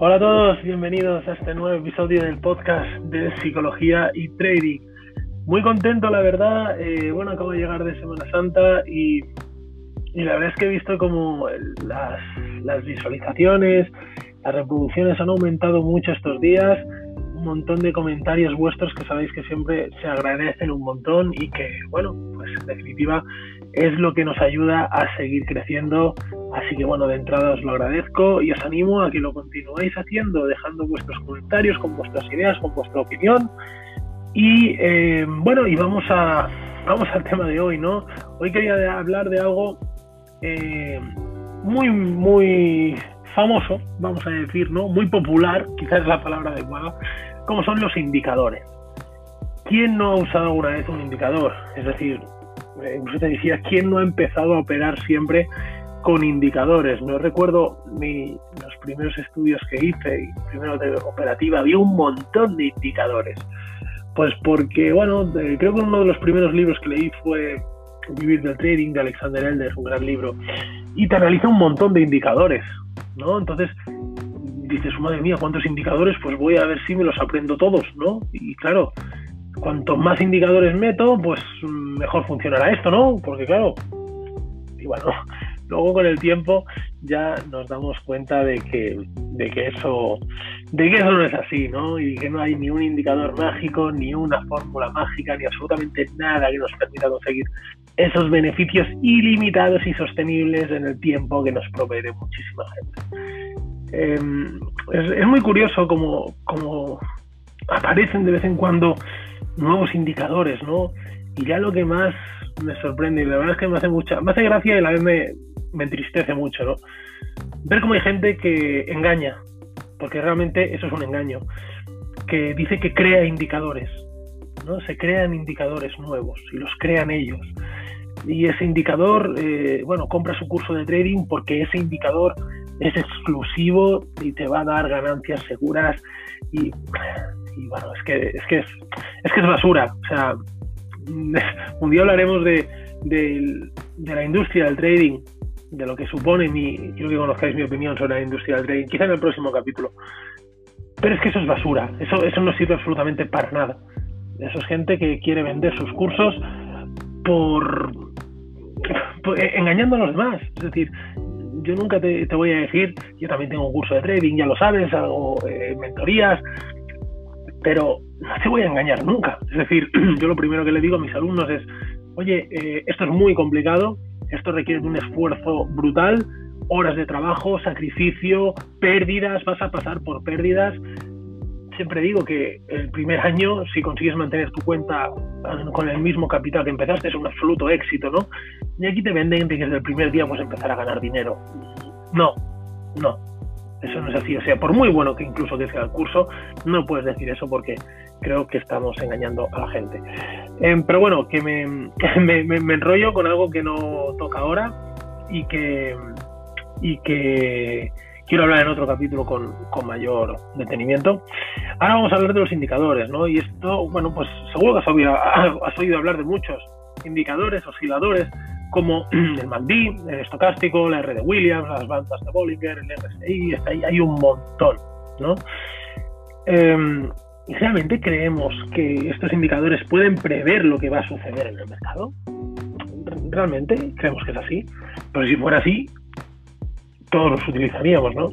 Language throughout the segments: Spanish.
Hola a todos, bienvenidos a este nuevo episodio del podcast de psicología y trading. Muy contento, la verdad. Eh, bueno, acabo de llegar de Semana Santa y, la verdad es que he visto como las, las visualizaciones, las reproducciones han aumentado mucho estos días. Montón de comentarios vuestros que sabéis que siempre se agradecen un montón y que, bueno, pues en definitiva es lo que nos ayuda a seguir creciendo Así que bueno, de entrada os lo agradezco y os animo a que lo continuéis haciendo, dejando vuestros comentarios con vuestras ideas, con vuestra opinión. Y eh, bueno, y vamos a vamos al tema de hoy, ¿no? Hoy quería hablar de algo eh, muy muy famoso, vamos a decir, ¿no? Muy popular, quizás es la palabra adecuada, como son los indicadores. ¿Quién no ha usado alguna vez un indicador? Es decir, eh, incluso te decía, ¿quién no ha empezado a operar siempre con indicadores. No recuerdo mi, los primeros estudios que hice, primero de operativa, había un montón de indicadores. Pues porque, bueno, creo que uno de los primeros libros que leí fue Vivir del Trading de Alexander Elder, un gran libro, y te analiza un montón de indicadores, ¿no? Entonces dices, madre mía, ¿cuántos indicadores? Pues voy a ver si me los aprendo todos, ¿no? Y claro, cuanto más indicadores meto, pues mejor funcionará esto, ¿no? Porque claro, y bueno, luego con el tiempo ya nos damos cuenta de que, de que eso de que eso no es así, ¿no? Y que no hay ni un indicador mágico, ni una fórmula mágica, ni absolutamente nada que nos permita conseguir esos beneficios ilimitados y sostenibles en el tiempo que nos provee muchísima gente. Em, es, muy curioso como, como aparecen de vez en cuando nuevos indicadores, ¿no? Y ya lo que más me sorprende y la verdad es que me hace mucha, me hace gracia y a la vez me, me entristece mucho, ¿no? Ver cómo hay gente que engaña, porque realmente eso es un engaño, que dice que crea indicadores, ¿no? Se crean indicadores nuevos y los crean ellos. Y ese indicador, eh, bueno, compra su curso de trading porque ese indicador es exclusivo y te va a dar ganancias seguras y, bueno, es que es, que es, que es basura. O sea, un día hablaremos de, de, de la industria del trading de lo que supone mi, quiero que conozcáis mi opinión sobre la industria del trading, quizá en el próximo capítulo. Pero es que eso es basura, eso, eso no sirve absolutamente para nada. Eso es gente que quiere vender sus cursos por, eh, engañando a los demás. Es decir, yo nunca te, voy a decir, yo también tengo un curso de trading, ya lo sabes, hago eh, mentorías, pero no te voy a engañar nunca. Es decir, yo lo primero que le digo a mis alumnos es, oye, eh, esto es muy complicado, esto requiere de un esfuerzo brutal, horas de trabajo, sacrificio, pérdidas, vas a pasar por pérdidas. Siempre digo que el primer año, si consigues mantener tu cuenta con el mismo capital que empezaste, es un absoluto éxito, ¿no? Y aquí te venden que desde el primer día puedes empezar a ganar dinero. No, no. Eso no es así. O sea, por muy bueno que incluso que sea el curso, no puedes decir eso porque creo que estamos engañando a la gente. Em, pero bueno, que me, me, enrollo con algo que no toca ahora y que, y que quiero hablar en otro capítulo con, con, mayor detenimiento. Ahora vamos a hablar de los indicadores, ¿no? Y esto, bueno, pues seguro que has oído, has oído hablar de muchos indicadores, osciladores, como el MACD, el estocástico, la R de Williams, las bandas de Bollinger, el RSI, hay un montón, ¿no? ¿Y realmente creemos que estos indicadores pueden prever lo que va a suceder en el mercado? ¿Realmente creemos que es así? Pero si fuera así, todos los utilizaríamos, ¿no?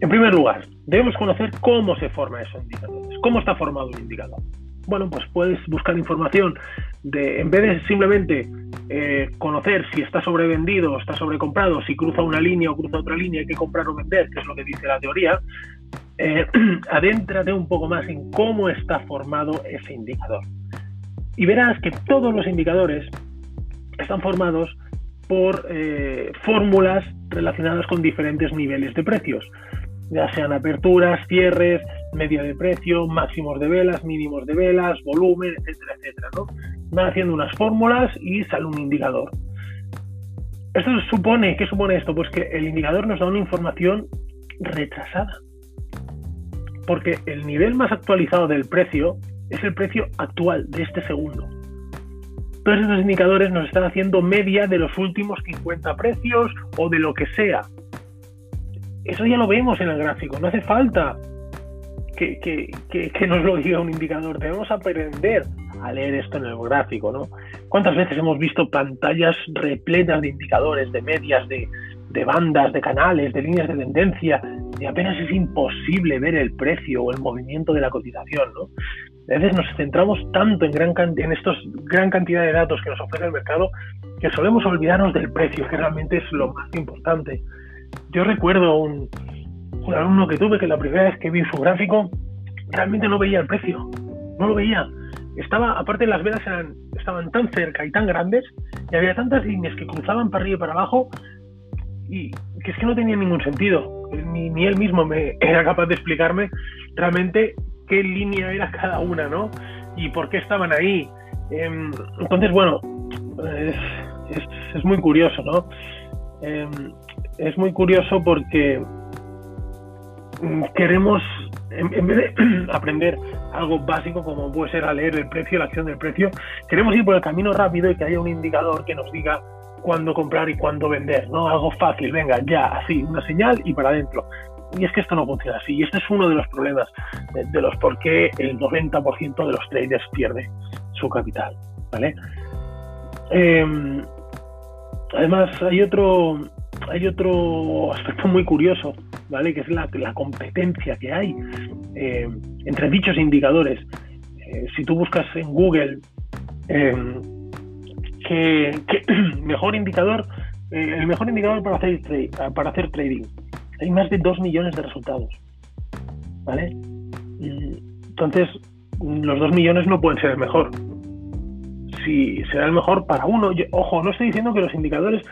En primer lugar, debemos conocer cómo se forman esos indicadores, cómo está formado un indicador. Bueno, pues puedes buscar información de, en vez de simplemente eh, conocer si está sobrevendido o está sobrecomprado, si cruza una línea o cruza otra línea, hay que comprar o vender, que es lo que dice la teoría, eh, adéntrate un poco más en cómo está formado ese indicador. Y verás que todos los indicadores están formados por eh, fórmulas relacionadas con diferentes niveles de precios, ya sean aperturas, cierres, media de precio, máximos de velas, mínimos de velas, volumen, etcétera, etcétera. ¿no? Van haciendo unas fórmulas y sale un indicador. Esto supone, ¿qué supone esto? Pues que el indicador nos da una información retrasada porque el nivel más actualizado del precio es el precio actual de este segundo. Todos esos indicadores nos están haciendo media de los últimos 50 precios o de lo que sea. eso ya lo vemos en el gráfico, no hace falta que, nos lo diga un indicador, debemos aprender a leer esto en el gráfico, ¿no? ¿Cuántas veces hemos visto pantallas repletas de indicadores, de medias, de bandas, de canales, de líneas de tendencia, y apenas es imposible ver el precio o el movimiento de la cotización, ¿no? A veces nos centramos tanto en, gran, en estos gran cantidad de datos que nos ofrece el mercado que solemos olvidarnos del precio, que realmente es lo más importante. Yo recuerdo un, un alumno que tuve que la primera vez que vi su gráfico realmente no veía el precio, no lo veía. Estaba, aparte las velas eran, estaban tan cerca y tan grandes y había tantas líneas que cruzaban para arriba y para abajo y que es que no tenía ningún sentido. Ni, él mismo me era capaz de explicarme realmente qué línea era cada una, ¿no? Y por qué estaban ahí. Em, entonces, bueno, es, muy curioso, ¿no? Em, es muy curioso porque mm, queremos, en, vez de aprender algo básico como puede ser a leer el precio, la acción del precio, queremos ir por el camino rápido y que haya un indicador que nos diga cuándo comprar y cuándo vender, ¿no? Algo fácil, venga, ya, así, una señal y para adentro. Y es que esto no funciona así. Y este es uno de los problemas de, los por qué el 90% de los traders pierde su capital, ¿vale? Em, además, hay otro, hay otro aspecto muy curioso, ¿vale? Que es la, competencia que hay eh, entre dichos indicadores. Eh, si tú buscas en Google em, que, mejor indicador, eh, el mejor indicador para hacer, para hacer trading. Hay más de 2 millones de resultados. ¿Vale? Entonces, los 2 millones no pueden ser el mejor. Si será el mejor para uno, ojo, no estoy diciendo que los indicadores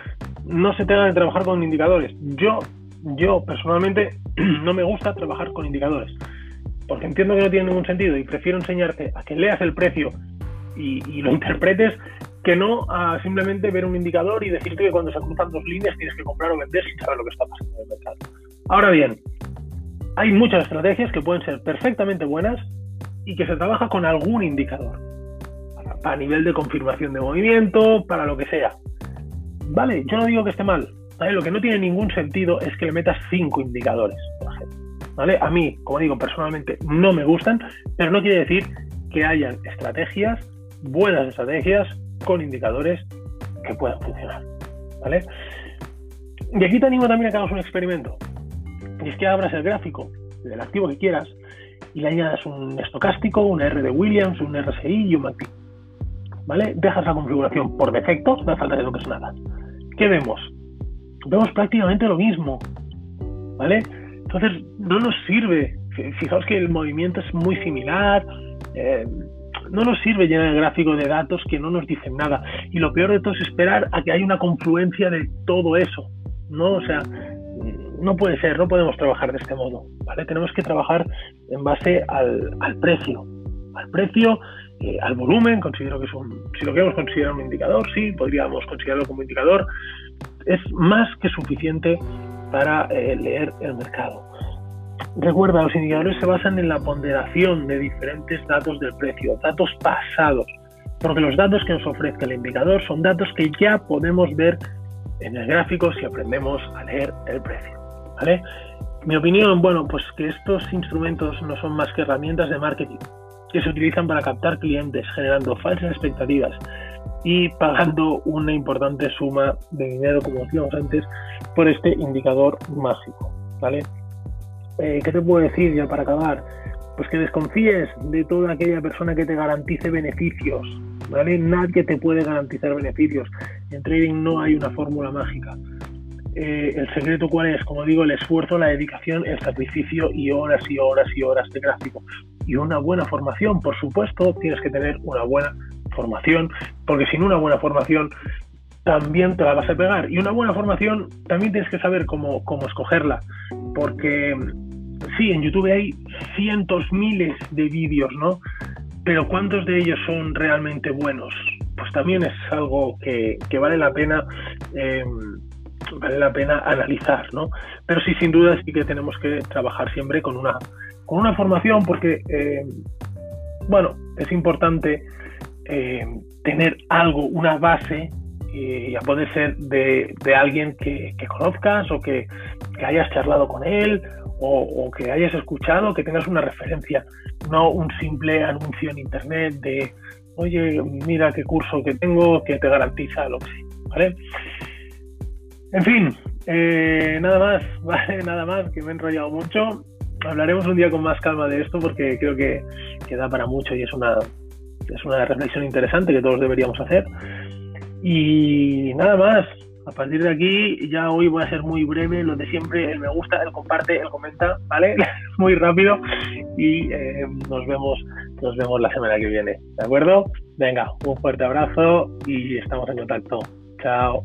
no se tengan que trabajar con indicadores. Yo, yo personalmente no me gusta trabajar con indicadores, porque entiendo que no tiene ningún sentido y prefiero enseñarte a que leas el precio y, y lo interpretes que no a simplemente ver un indicador y decirte que cuando se cruzan dos líneas tienes que comprar o vender sin saber lo que está pasando en el mercado. Ahora bien, hay muchas estrategias que pueden ser perfectamente buenas y que se trabaja con algún indicador, para, nivel de confirmación de movimiento, para lo que sea. Vale, yo no digo que esté mal, lo que no tiene ningún sentido es que le metas cinco indicadores. ¿Vale? A mí, como digo, personalmente no me gustan, pero no quiere decir que hayan estrategias, buenas estrategias, con indicadores que puedan funcionar. ¿Vale? Y aquí te animo también a que hagas un experimento. Y es que abras el gráfico del activo que quieras y le añadas un estocástico, un R de Williams, un RSI y un MACD. ¿Vale? Dejas la configuración por defecto, no hace falta que toques nada. ¿Qué vemos? Vemos prácticamente lo mismo. ¿Vale? Entonces, no nos sirve. Fijaos que el movimiento es muy similar. Eh, no nos sirve llenar el gráfico de datos que no nos dicen nada. Y lo peor de todo es esperar a que haya una confluencia de todo eso. ¿no? O sea, no puede ser, no podemos trabajar de este modo. ¿vale? Tenemos que trabajar en base al, precio. Al precio, eh, al volumen, considero que es un. Si lo queremos considerar un indicador, sí, podríamos considerarlo como indicador. Es más que suficiente para eh, leer el mercado. Recuerda, los indicadores se basan en la ponderación de diferentes datos del precio, datos pasados, porque los datos que nos ofrece el indicador son datos que ya podemos ver en el gráfico si aprendemos a leer el precio. ¿vale? Mi opinión, bueno, pues que estos instrumentos no son más que herramientas de marketing que se utilizan para captar clientes, generando falsas expectativas y pagando una importante suma de dinero, como decíamos antes, por este indicador mágico. ¿vale? Eh, ¿qué te puedo decir ya para acabar? Pues que desconfíes de toda aquella persona que te garantice beneficios, ¿vale? Nadie te puede garantizar beneficios. En trading no hay una fórmula mágica. Eh, el secreto cuál es, como digo, el esfuerzo, la dedicación, el sacrificio y horas y horas y horas de gráfico. Y una buena formación, por supuesto, tienes que tener una buena formación, porque sin una buena formación también te la vas a pegar. Y una buena formación también tienes que saber cómo, cómo escogerla, porque sí, en YouTube hay cientos, miles de vídeos, ¿no? Pero ¿cuántos de ellos son realmente buenos? Pues también es algo que, vale la pena em, vale la pena analizar, ¿no? Pero sí, sin duda sí que tenemos que trabajar siempre con una, con una formación porque, em, bueno, es importante em, tener algo, una base y a poder ser de, alguien que, conozcas o que, hayas charlado con él o, que hayas escuchado, que tengas una referencia, no un simple anuncio en internet de, oye, mira qué curso que tengo que te garantiza lo que sea, ¿vale? En fin, eh, nada más. Nada más, que me he enrollado mucho. Hablaremos un día con más calma de esto porque creo que, que da para mucho y es una, es una reflexión interesante que todos deberíamos hacer. Y nada más, a partir de aquí ya hoy voy a ser muy breve, lo de siempre, el me gusta, el comparte, el comenta, ¿vale? muy rápido y eh, nos vemos nos vemos la semana que viene, ¿de acuerdo? Venga, un fuerte abrazo y estamos en contacto. Chao.